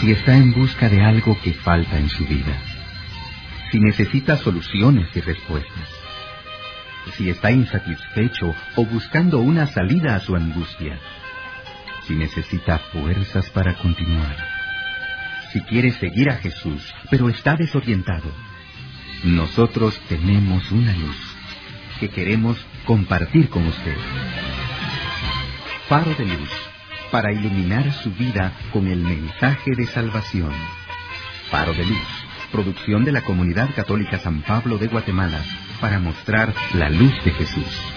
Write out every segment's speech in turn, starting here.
si está en busca de algo que falta en su vida, si necesita soluciones y respuestas, si está insatisfecho o buscando una salida a su angustia, si necesita fuerzas para continuar, si quiere seguir a Jesús, pero está desorientado, nosotros tenemos una luz que queremos compartir con usted. Faro de luz para iluminar su vida con el mensaje de salvación. Faro de luz, producción de la Comunidad Católica San Pablo de Guatemala, para mostrar la luz de Jesús.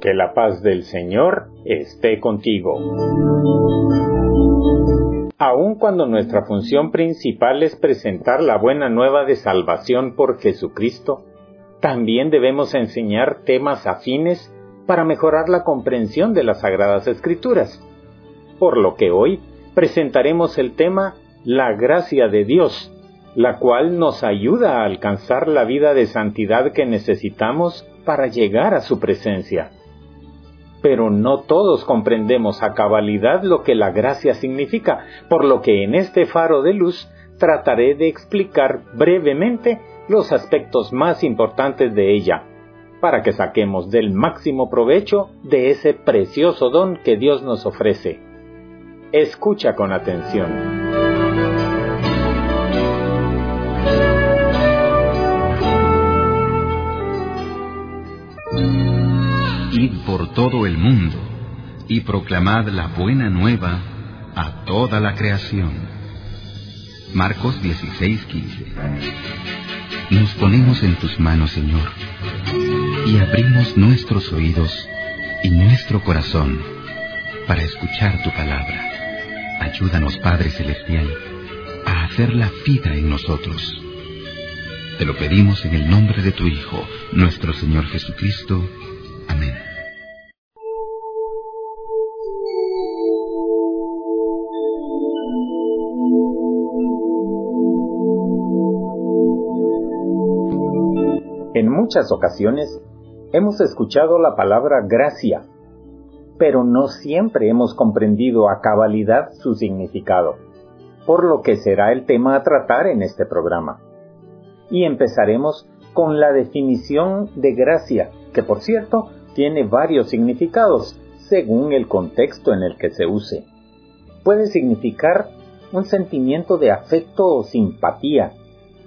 Que la paz del Señor esté contigo. Aun cuando nuestra función principal es presentar la buena nueva de salvación por Jesucristo, también debemos enseñar temas afines para mejorar la comprensión de las Sagradas Escrituras. Por lo que hoy presentaremos el tema La gracia de Dios, la cual nos ayuda a alcanzar la vida de santidad que necesitamos para llegar a su presencia pero no todos comprendemos a cabalidad lo que la gracia significa, por lo que en este faro de luz trataré de explicar brevemente los aspectos más importantes de ella, para que saquemos del máximo provecho de ese precioso don que Dios nos ofrece. Escucha con atención. Por todo el mundo y proclamad la buena nueva a toda la creación. Marcos 16:15 Nos ponemos en tus manos, Señor, y abrimos nuestros oídos y nuestro corazón para escuchar tu palabra. Ayúdanos, Padre Celestial, a hacerla vida en nosotros. Te lo pedimos en el nombre de tu Hijo, nuestro Señor Jesucristo. Amén. En muchas ocasiones hemos escuchado la palabra gracia, pero no siempre hemos comprendido a cabalidad su significado, por lo que será el tema a tratar en este programa. Y empezaremos con la definición de gracia, que por cierto tiene varios significados según el contexto en el que se use. Puede significar un sentimiento de afecto o simpatía,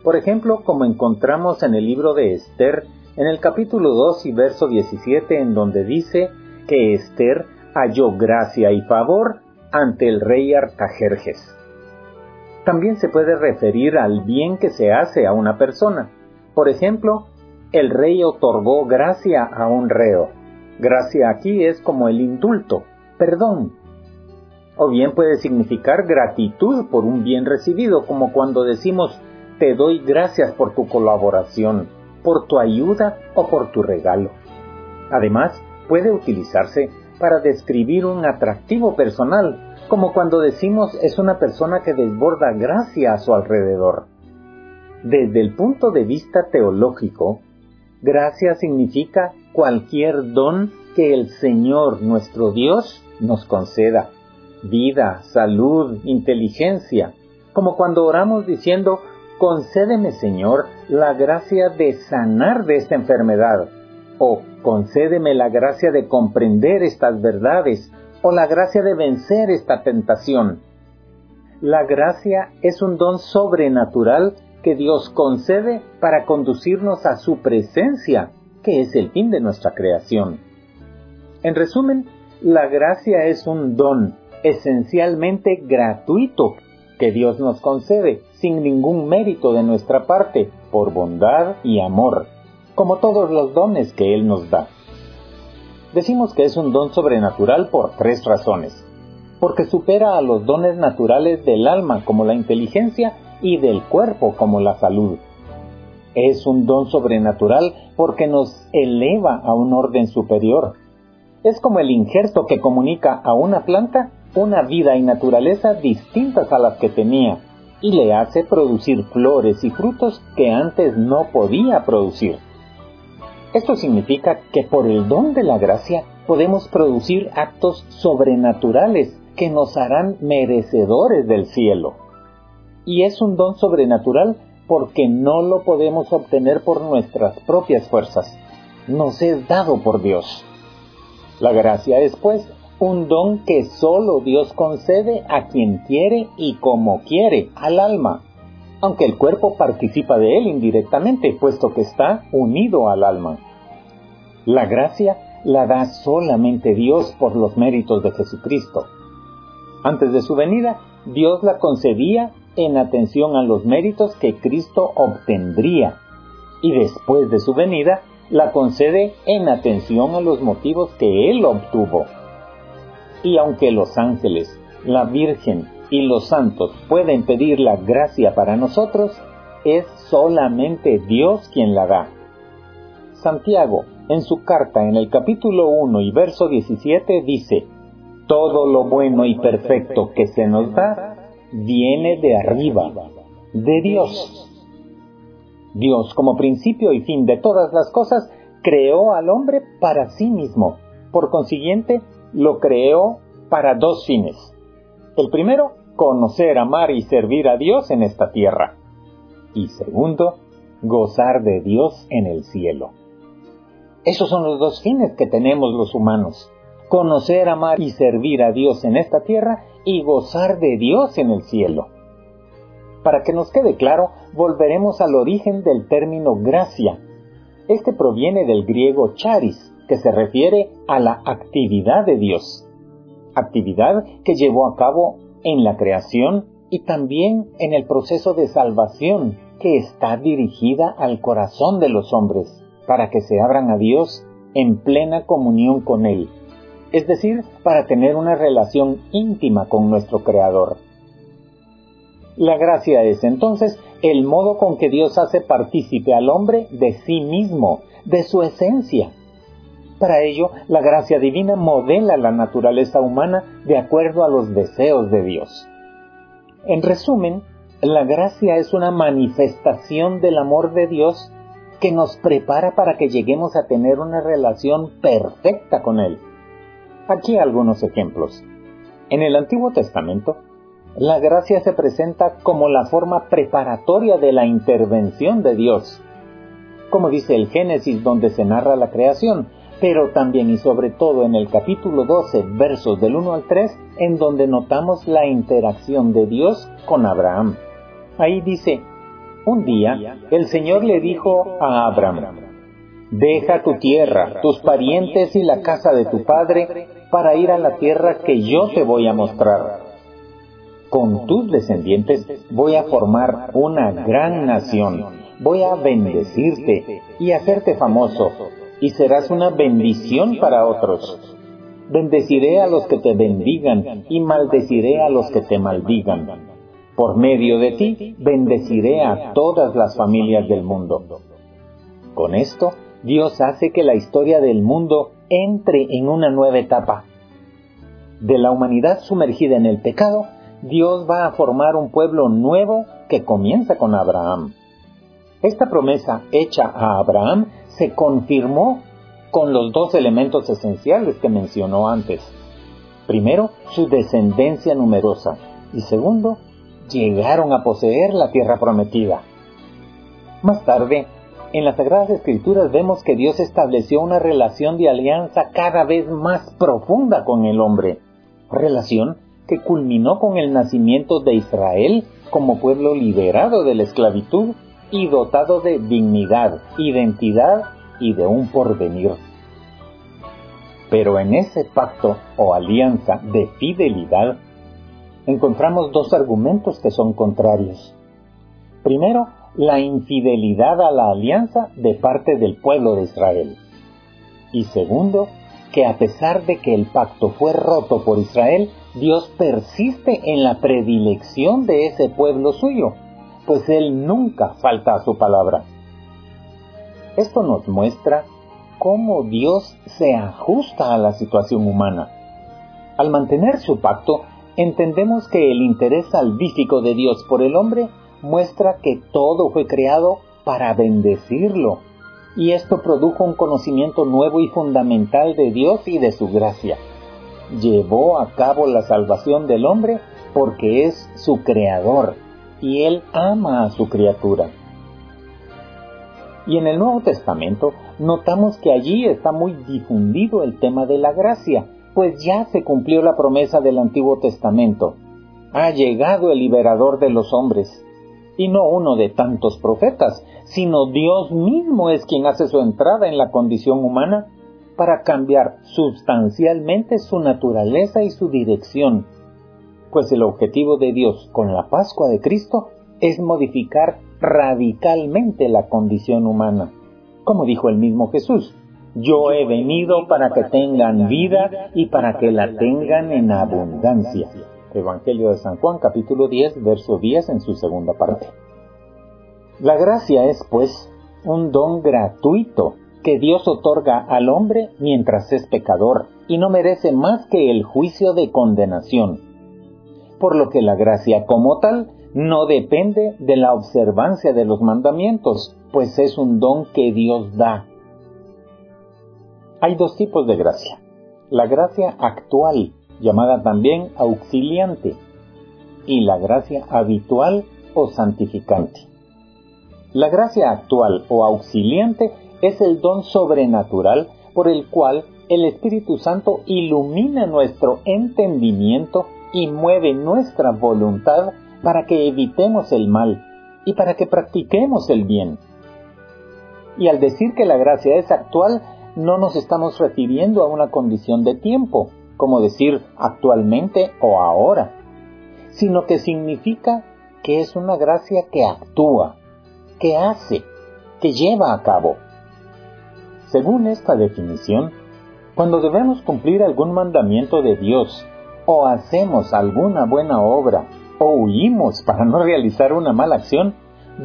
por ejemplo, como encontramos en el libro de Esther, en el capítulo 2 y verso 17, en donde dice que Esther halló gracia y favor ante el rey Artajerjes. También se puede referir al bien que se hace a una persona. Por ejemplo, el rey otorgó gracia a un reo. Gracia aquí es como el indulto, perdón. O bien puede significar gratitud por un bien recibido, como cuando decimos te doy gracias por tu colaboración, por tu ayuda o por tu regalo. Además, puede utilizarse para describir un atractivo personal, como cuando decimos es una persona que desborda gracia a su alrededor. Desde el punto de vista teológico, gracia significa cualquier don que el Señor nuestro Dios nos conceda, vida, salud, inteligencia, como cuando oramos diciendo concédeme, Señor, la gracia de sanar de esta enfermedad, o concédeme la gracia de comprender estas verdades, o la gracia de vencer esta tentación. La gracia es un don sobrenatural que Dios concede para conducirnos a su presencia, que es el fin de nuestra creación. En resumen, la gracia es un don esencialmente gratuito que Dios nos concede sin ningún mérito de nuestra parte, por bondad y amor, como todos los dones que Él nos da. Decimos que es un don sobrenatural por tres razones. Porque supera a los dones naturales del alma como la inteligencia y del cuerpo como la salud. Es un don sobrenatural porque nos eleva a un orden superior. Es como el injerto que comunica a una planta una vida y naturaleza distintas a las que tenía y le hace producir flores y frutos que antes no podía producir. Esto significa que por el don de la gracia podemos producir actos sobrenaturales que nos harán merecedores del cielo. Y es un don sobrenatural porque no lo podemos obtener por nuestras propias fuerzas. Nos es dado por Dios. La gracia es, pues, un don que solo Dios concede a quien quiere y como quiere, al alma, aunque el cuerpo participa de él indirectamente, puesto que está unido al alma. La gracia la da solamente Dios por los méritos de Jesucristo. Antes de su venida, Dios la concedía en atención a los méritos que Cristo obtendría, y después de su venida, la concede en atención a los motivos que Él obtuvo. Y aunque los ángeles, la Virgen y los santos pueden pedir la gracia para nosotros, es solamente Dios quien la da. Santiago, en su carta en el capítulo 1 y verso 17, dice, Todo lo bueno y perfecto que se nos da viene de arriba, de Dios. Dios, como principio y fin de todas las cosas, creó al hombre para sí mismo. Por consiguiente, lo creó para dos fines. El primero, conocer, amar y servir a Dios en esta tierra. Y segundo, gozar de Dios en el cielo. Esos son los dos fines que tenemos los humanos. Conocer, amar y servir a Dios en esta tierra y gozar de Dios en el cielo. Para que nos quede claro, volveremos al origen del término gracia. Este proviene del griego charis, que se refiere a la actividad de Dios actividad que llevó a cabo en la creación y también en el proceso de salvación que está dirigida al corazón de los hombres para que se abran a Dios en plena comunión con Él, es decir, para tener una relación íntima con nuestro Creador. La gracia es entonces el modo con que Dios hace partícipe al hombre de sí mismo, de su esencia, para ello, la gracia divina modela la naturaleza humana de acuerdo a los deseos de Dios. En resumen, la gracia es una manifestación del amor de Dios que nos prepara para que lleguemos a tener una relación perfecta con Él. Aquí algunos ejemplos. En el Antiguo Testamento, la gracia se presenta como la forma preparatoria de la intervención de Dios. Como dice el Génesis donde se narra la creación, pero también y sobre todo en el capítulo 12, versos del 1 al 3, en donde notamos la interacción de Dios con Abraham. Ahí dice, un día el Señor le dijo a Abraham, deja tu tierra, tus parientes y la casa de tu padre para ir a la tierra que yo te voy a mostrar. Con tus descendientes voy a formar una gran nación, voy a bendecirte y hacerte famoso y serás una bendición para otros. Bendeciré a los que te bendigan y maldeciré a los que te maldigan. Por medio de ti bendeciré a todas las familias del mundo. Con esto, Dios hace que la historia del mundo entre en una nueva etapa. De la humanidad sumergida en el pecado, Dios va a formar un pueblo nuevo que comienza con Abraham. Esta promesa hecha a Abraham se confirmó con los dos elementos esenciales que mencionó antes. Primero, su descendencia numerosa y segundo, llegaron a poseer la tierra prometida. Más tarde, en las Sagradas Escrituras vemos que Dios estableció una relación de alianza cada vez más profunda con el hombre, relación que culminó con el nacimiento de Israel como pueblo liberado de la esclavitud y dotado de dignidad, identidad y de un porvenir. Pero en ese pacto o alianza de fidelidad encontramos dos argumentos que son contrarios. Primero, la infidelidad a la alianza de parte del pueblo de Israel. Y segundo, que a pesar de que el pacto fue roto por Israel, Dios persiste en la predilección de ese pueblo suyo pues Él nunca falta a su palabra. Esto nos muestra cómo Dios se ajusta a la situación humana. Al mantener su pacto, entendemos que el interés salvífico de Dios por el hombre muestra que todo fue creado para bendecirlo, y esto produjo un conocimiento nuevo y fundamental de Dios y de su gracia. Llevó a cabo la salvación del hombre porque es su creador y él ama a su criatura. Y en el Nuevo Testamento notamos que allí está muy difundido el tema de la gracia, pues ya se cumplió la promesa del Antiguo Testamento. Ha llegado el liberador de los hombres, y no uno de tantos profetas, sino Dios mismo es quien hace su entrada en la condición humana para cambiar sustancialmente su naturaleza y su dirección, pues el objetivo de Dios con la Pascua de Cristo es modificar radicalmente la condición humana. Como dijo el mismo Jesús, yo he venido para que tengan vida y para que la tengan en abundancia. Evangelio de San Juan capítulo 10, verso 10 en su segunda parte. La gracia es, pues, un don gratuito que Dios otorga al hombre mientras es pecador y no merece más que el juicio de condenación. Por lo que la gracia como tal no depende de la observancia de los mandamientos, pues es un don que Dios da. Hay dos tipos de gracia. La gracia actual, llamada también auxiliante, y la gracia habitual o santificante. La gracia actual o auxiliante es el don sobrenatural por el cual el Espíritu Santo ilumina nuestro entendimiento y mueve nuestra voluntad para que evitemos el mal y para que practiquemos el bien. Y al decir que la gracia es actual, no nos estamos refiriendo a una condición de tiempo, como decir actualmente o ahora, sino que significa que es una gracia que actúa, que hace, que lleva a cabo. Según esta definición, cuando debemos cumplir algún mandamiento de Dios o hacemos alguna buena obra o huimos para no realizar una mala acción,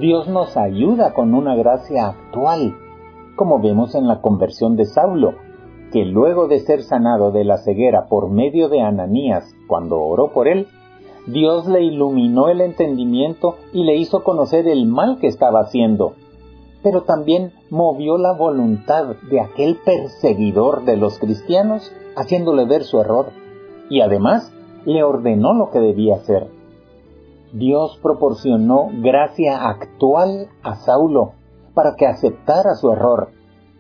Dios nos ayuda con una gracia actual, como vemos en la conversión de Saulo, que luego de ser sanado de la ceguera por medio de Ananías cuando oró por él, Dios le iluminó el entendimiento y le hizo conocer el mal que estaba haciendo, pero también movió la voluntad de aquel perseguidor de los cristianos, haciéndole ver su error, y además le ordenó lo que debía hacer. Dios proporcionó gracia actual a Saulo para que aceptara su error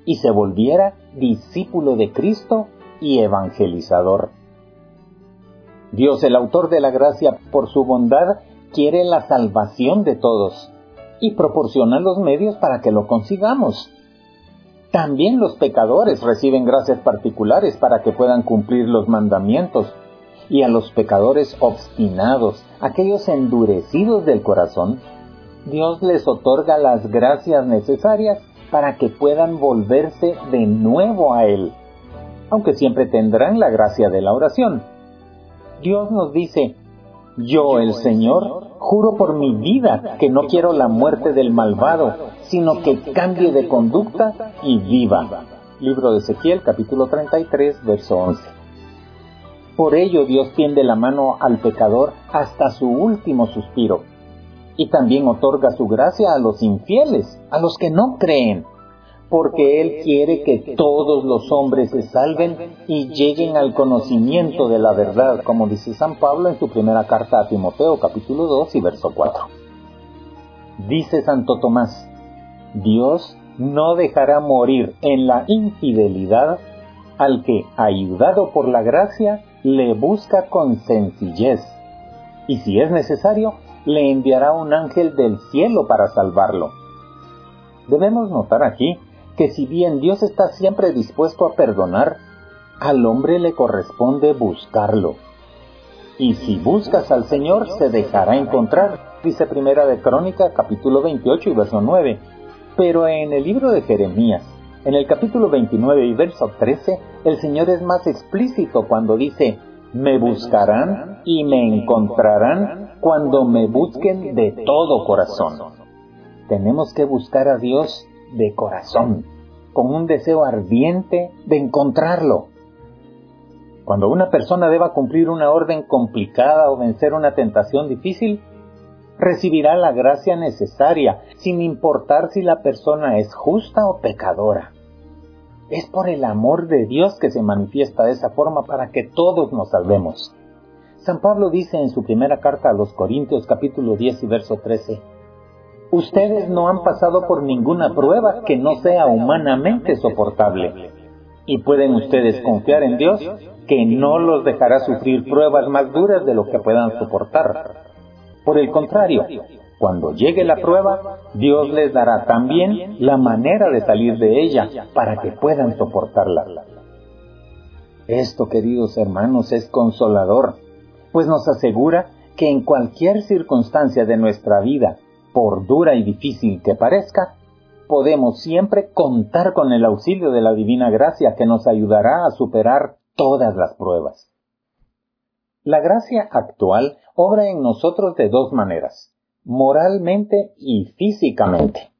y se volviera discípulo de Cristo y evangelizador. Dios, el autor de la gracia, por su bondad, quiere la salvación de todos y proporciona los medios para que lo consigamos. También los pecadores reciben gracias particulares para que puedan cumplir los mandamientos y a los pecadores obstinados, aquellos endurecidos del corazón, Dios les otorga las gracias necesarias para que puedan volverse de nuevo a Él, aunque siempre tendrán la gracia de la oración. Dios nos dice, yo el Señor juro por mi vida que no quiero la muerte del malvado, sino que cambie de conducta y viva. Libro de Ezequiel capítulo 33 verso 11. Por ello Dios tiende la mano al pecador hasta su último suspiro. Y también otorga su gracia a los infieles, a los que no creen, porque Él quiere que todos los hombres se salven y lleguen al conocimiento de la verdad, como dice San Pablo en su primera carta a Timoteo capítulo 2 y verso 4. Dice Santo Tomás, Dios no dejará morir en la infidelidad al que, ayudado por la gracia, le busca con sencillez, y si es necesario, le enviará un ángel del cielo para salvarlo. Debemos notar aquí que si bien Dios está siempre dispuesto a perdonar, al hombre le corresponde buscarlo. Y si buscas al Señor, se dejará encontrar, dice Primera de Crónica, capítulo 28 y verso 9. Pero en el libro de Jeremías, en el capítulo 29 y verso 13, el Señor es más explícito cuando dice, me buscarán y me encontrarán cuando me busquen de todo corazón. Tenemos que buscar a Dios de corazón, con un deseo ardiente de encontrarlo. Cuando una persona deba cumplir una orden complicada o vencer una tentación difícil, recibirá la gracia necesaria, sin importar si la persona es justa o pecadora. Es por el amor de Dios que se manifiesta de esa forma para que todos nos salvemos. San Pablo dice en su primera carta a los Corintios capítulo 10 y verso 13, Ustedes no han pasado por ninguna prueba que no sea humanamente soportable. Y pueden ustedes confiar en Dios que no los dejará sufrir pruebas más duras de lo que puedan soportar. Por el contrario, cuando llegue la prueba, Dios les dará también la manera de salir de ella para que puedan soportarla. Esto, queridos hermanos, es consolador, pues nos asegura que en cualquier circunstancia de nuestra vida, por dura y difícil que parezca, podemos siempre contar con el auxilio de la divina gracia que nos ayudará a superar todas las pruebas. La gracia actual obra en nosotros de dos maneras moralmente y físicamente.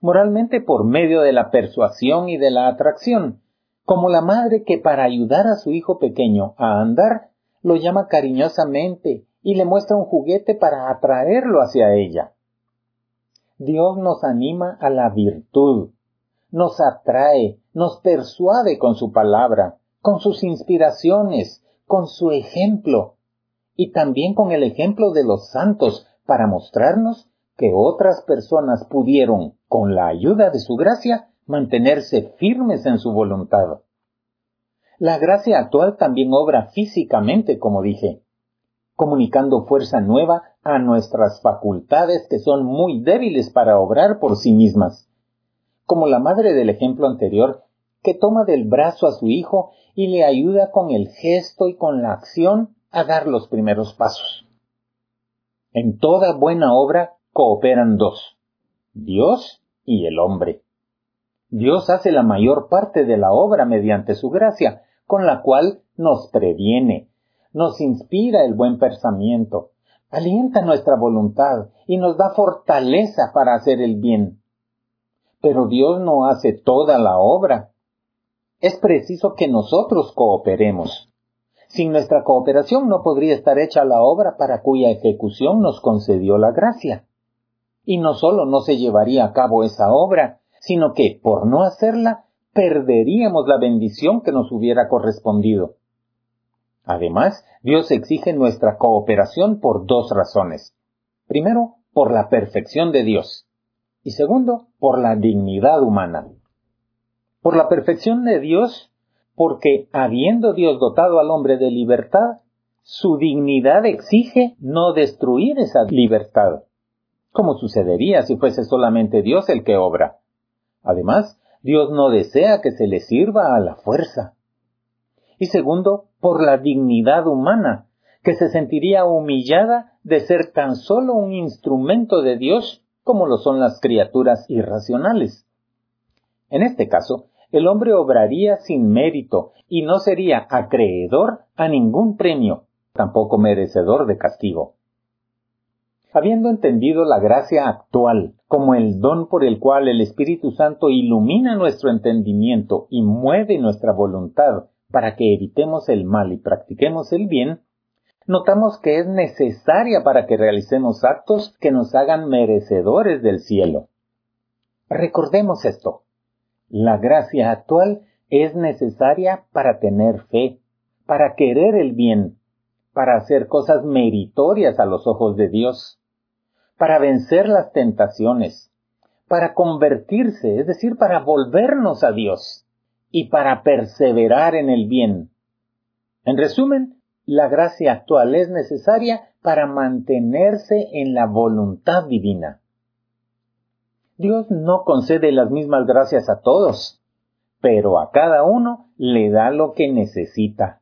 Moralmente por medio de la persuasión y de la atracción, como la madre que para ayudar a su hijo pequeño a andar, lo llama cariñosamente y le muestra un juguete para atraerlo hacia ella. Dios nos anima a la virtud, nos atrae, nos persuade con su palabra, con sus inspiraciones, con su ejemplo, y también con el ejemplo de los santos para mostrarnos que otras personas pudieron, con la ayuda de su gracia, mantenerse firmes en su voluntad. La gracia actual también obra físicamente, como dije, comunicando fuerza nueva a nuestras facultades que son muy débiles para obrar por sí mismas. Como la madre del ejemplo anterior, que toma del brazo a su hijo y le ayuda con el gesto y con la acción a dar los primeros pasos. En toda buena obra cooperan dos, Dios y el hombre. Dios hace la mayor parte de la obra mediante su gracia, con la cual nos previene, nos inspira el buen pensamiento, alienta nuestra voluntad y nos da fortaleza para hacer el bien. Pero Dios no hace toda la obra. Es preciso que nosotros cooperemos. Sin nuestra cooperación no podría estar hecha la obra para cuya ejecución nos concedió la gracia. Y no solo no se llevaría a cabo esa obra, sino que, por no hacerla, perderíamos la bendición que nos hubiera correspondido. Además, Dios exige nuestra cooperación por dos razones. Primero, por la perfección de Dios. Y segundo, por la dignidad humana. Por la perfección de Dios, porque habiendo Dios dotado al hombre de libertad, su dignidad exige no destruir esa libertad, como sucedería si fuese solamente Dios el que obra. Además, Dios no desea que se le sirva a la fuerza. Y segundo, por la dignidad humana, que se sentiría humillada de ser tan solo un instrumento de Dios como lo son las criaturas irracionales. En este caso, el hombre obraría sin mérito y no sería acreedor a ningún premio, tampoco merecedor de castigo. Habiendo entendido la gracia actual como el don por el cual el Espíritu Santo ilumina nuestro entendimiento y mueve nuestra voluntad para que evitemos el mal y practiquemos el bien, notamos que es necesaria para que realicemos actos que nos hagan merecedores del cielo. Recordemos esto. La gracia actual es necesaria para tener fe, para querer el bien, para hacer cosas meritorias a los ojos de Dios, para vencer las tentaciones, para convertirse, es decir, para volvernos a Dios y para perseverar en el bien. En resumen, la gracia actual es necesaria para mantenerse en la voluntad divina. Dios no concede las mismas gracias a todos, pero a cada uno le da lo que necesita.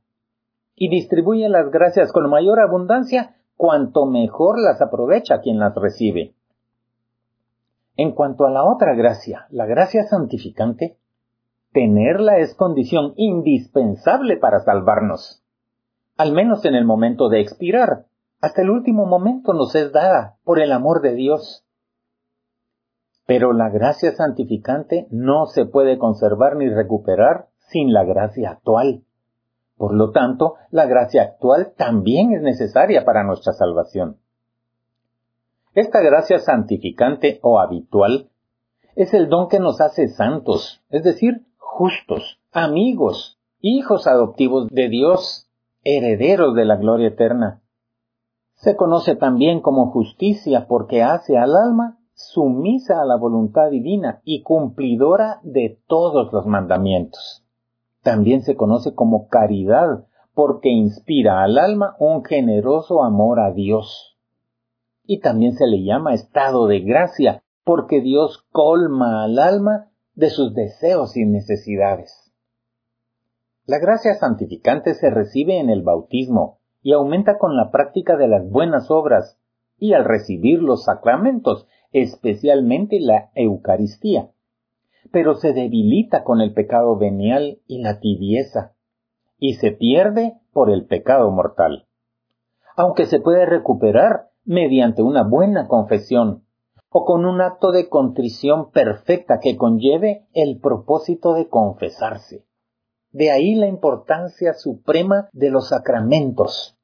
Y distribuye las gracias con mayor abundancia cuanto mejor las aprovecha quien las recibe. En cuanto a la otra gracia, la gracia santificante, tenerla es condición indispensable para salvarnos. Al menos en el momento de expirar, hasta el último momento nos es dada por el amor de Dios. Pero la gracia santificante no se puede conservar ni recuperar sin la gracia actual. Por lo tanto, la gracia actual también es necesaria para nuestra salvación. Esta gracia santificante o habitual es el don que nos hace santos, es decir, justos, amigos, hijos adoptivos de Dios, herederos de la gloria eterna. Se conoce también como justicia porque hace al alma sumisa a la voluntad divina y cumplidora de todos los mandamientos. También se conoce como caridad porque inspira al alma un generoso amor a Dios. Y también se le llama estado de gracia porque Dios colma al alma de sus deseos y necesidades. La gracia santificante se recibe en el bautismo y aumenta con la práctica de las buenas obras y al recibir los sacramentos, especialmente la Eucaristía, pero se debilita con el pecado venial y la tibieza, y se pierde por el pecado mortal. Aunque se puede recuperar mediante una buena confesión o con un acto de contrición perfecta que conlleve el propósito de confesarse. De ahí la importancia suprema de los sacramentos.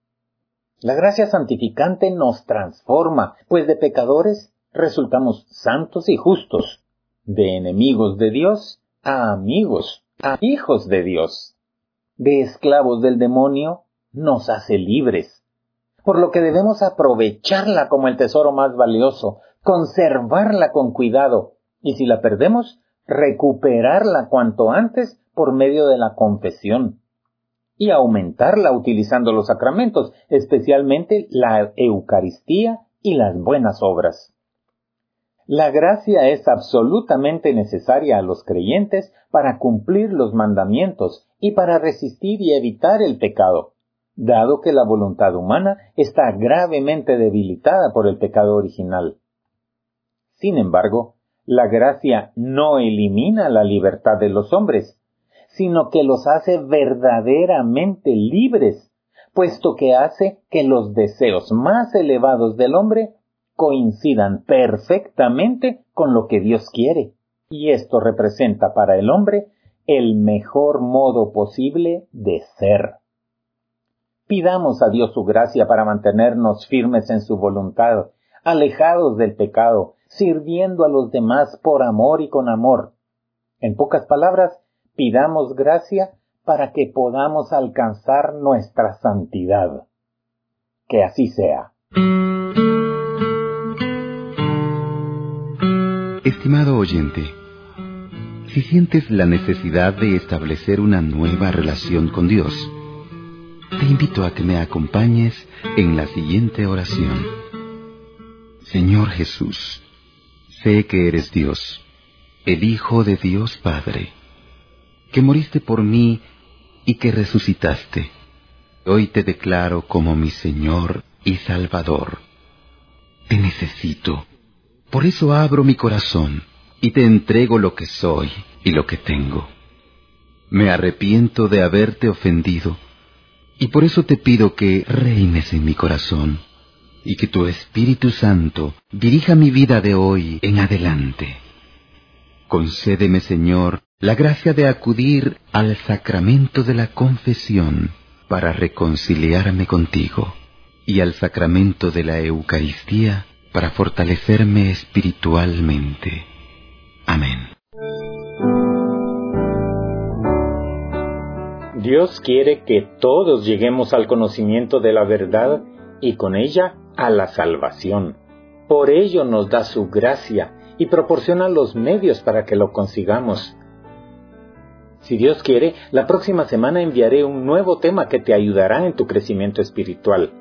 La gracia santificante nos transforma, pues de pecadores resultamos santos y justos, de enemigos de Dios a amigos, a hijos de Dios. De esclavos del demonio nos hace libres, por lo que debemos aprovecharla como el tesoro más valioso, conservarla con cuidado y si la perdemos, recuperarla cuanto antes por medio de la confesión y aumentarla utilizando los sacramentos, especialmente la Eucaristía y las buenas obras. La gracia es absolutamente necesaria a los creyentes para cumplir los mandamientos y para resistir y evitar el pecado, dado que la voluntad humana está gravemente debilitada por el pecado original. Sin embargo, la gracia no elimina la libertad de los hombres, sino que los hace verdaderamente libres, puesto que hace que los deseos más elevados del hombre coincidan perfectamente con lo que Dios quiere. Y esto representa para el hombre el mejor modo posible de ser. Pidamos a Dios su gracia para mantenernos firmes en su voluntad, alejados del pecado, sirviendo a los demás por amor y con amor. En pocas palabras, pidamos gracia para que podamos alcanzar nuestra santidad. Que así sea. Estimado oyente, si sientes la necesidad de establecer una nueva relación con Dios, te invito a que me acompañes en la siguiente oración. Señor Jesús, Sé que eres Dios, el Hijo de Dios Padre, que moriste por mí y que resucitaste. Hoy te declaro como mi Señor y Salvador. Te necesito. Por eso abro mi corazón y te entrego lo que soy y lo que tengo. Me arrepiento de haberte ofendido y por eso te pido que reines en mi corazón y que tu Espíritu Santo dirija mi vida de hoy en adelante. Concédeme, Señor, la gracia de acudir al sacramento de la confesión para reconciliarme contigo y al sacramento de la Eucaristía para fortalecerme espiritualmente. Amén. Dios quiere que todos lleguemos al conocimiento de la verdad y con ella a la salvación. Por ello nos da su gracia y proporciona los medios para que lo consigamos. Si Dios quiere, la próxima semana enviaré un nuevo tema que te ayudará en tu crecimiento espiritual.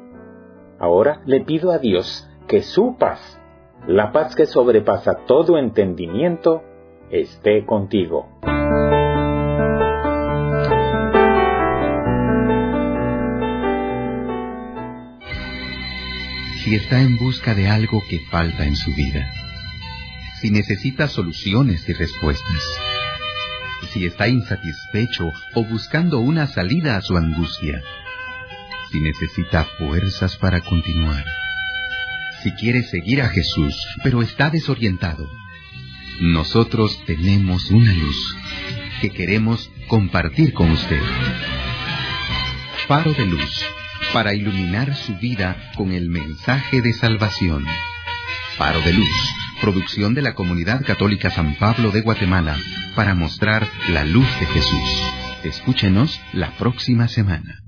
Ahora le pido a Dios que su paz, la paz que sobrepasa todo entendimiento, esté contigo. Si está en busca de algo que falta en su vida, si necesita soluciones y respuestas, si está insatisfecho o buscando una salida a su angustia, si necesita fuerzas para continuar, si quiere seguir a Jesús pero está desorientado, nosotros tenemos una luz que queremos compartir con usted. Faro de luz para iluminar su vida con el mensaje de salvación. Faro de Luz, producción de la Comunidad Católica San Pablo de Guatemala, para mostrar la luz de Jesús. Escúchenos la próxima semana.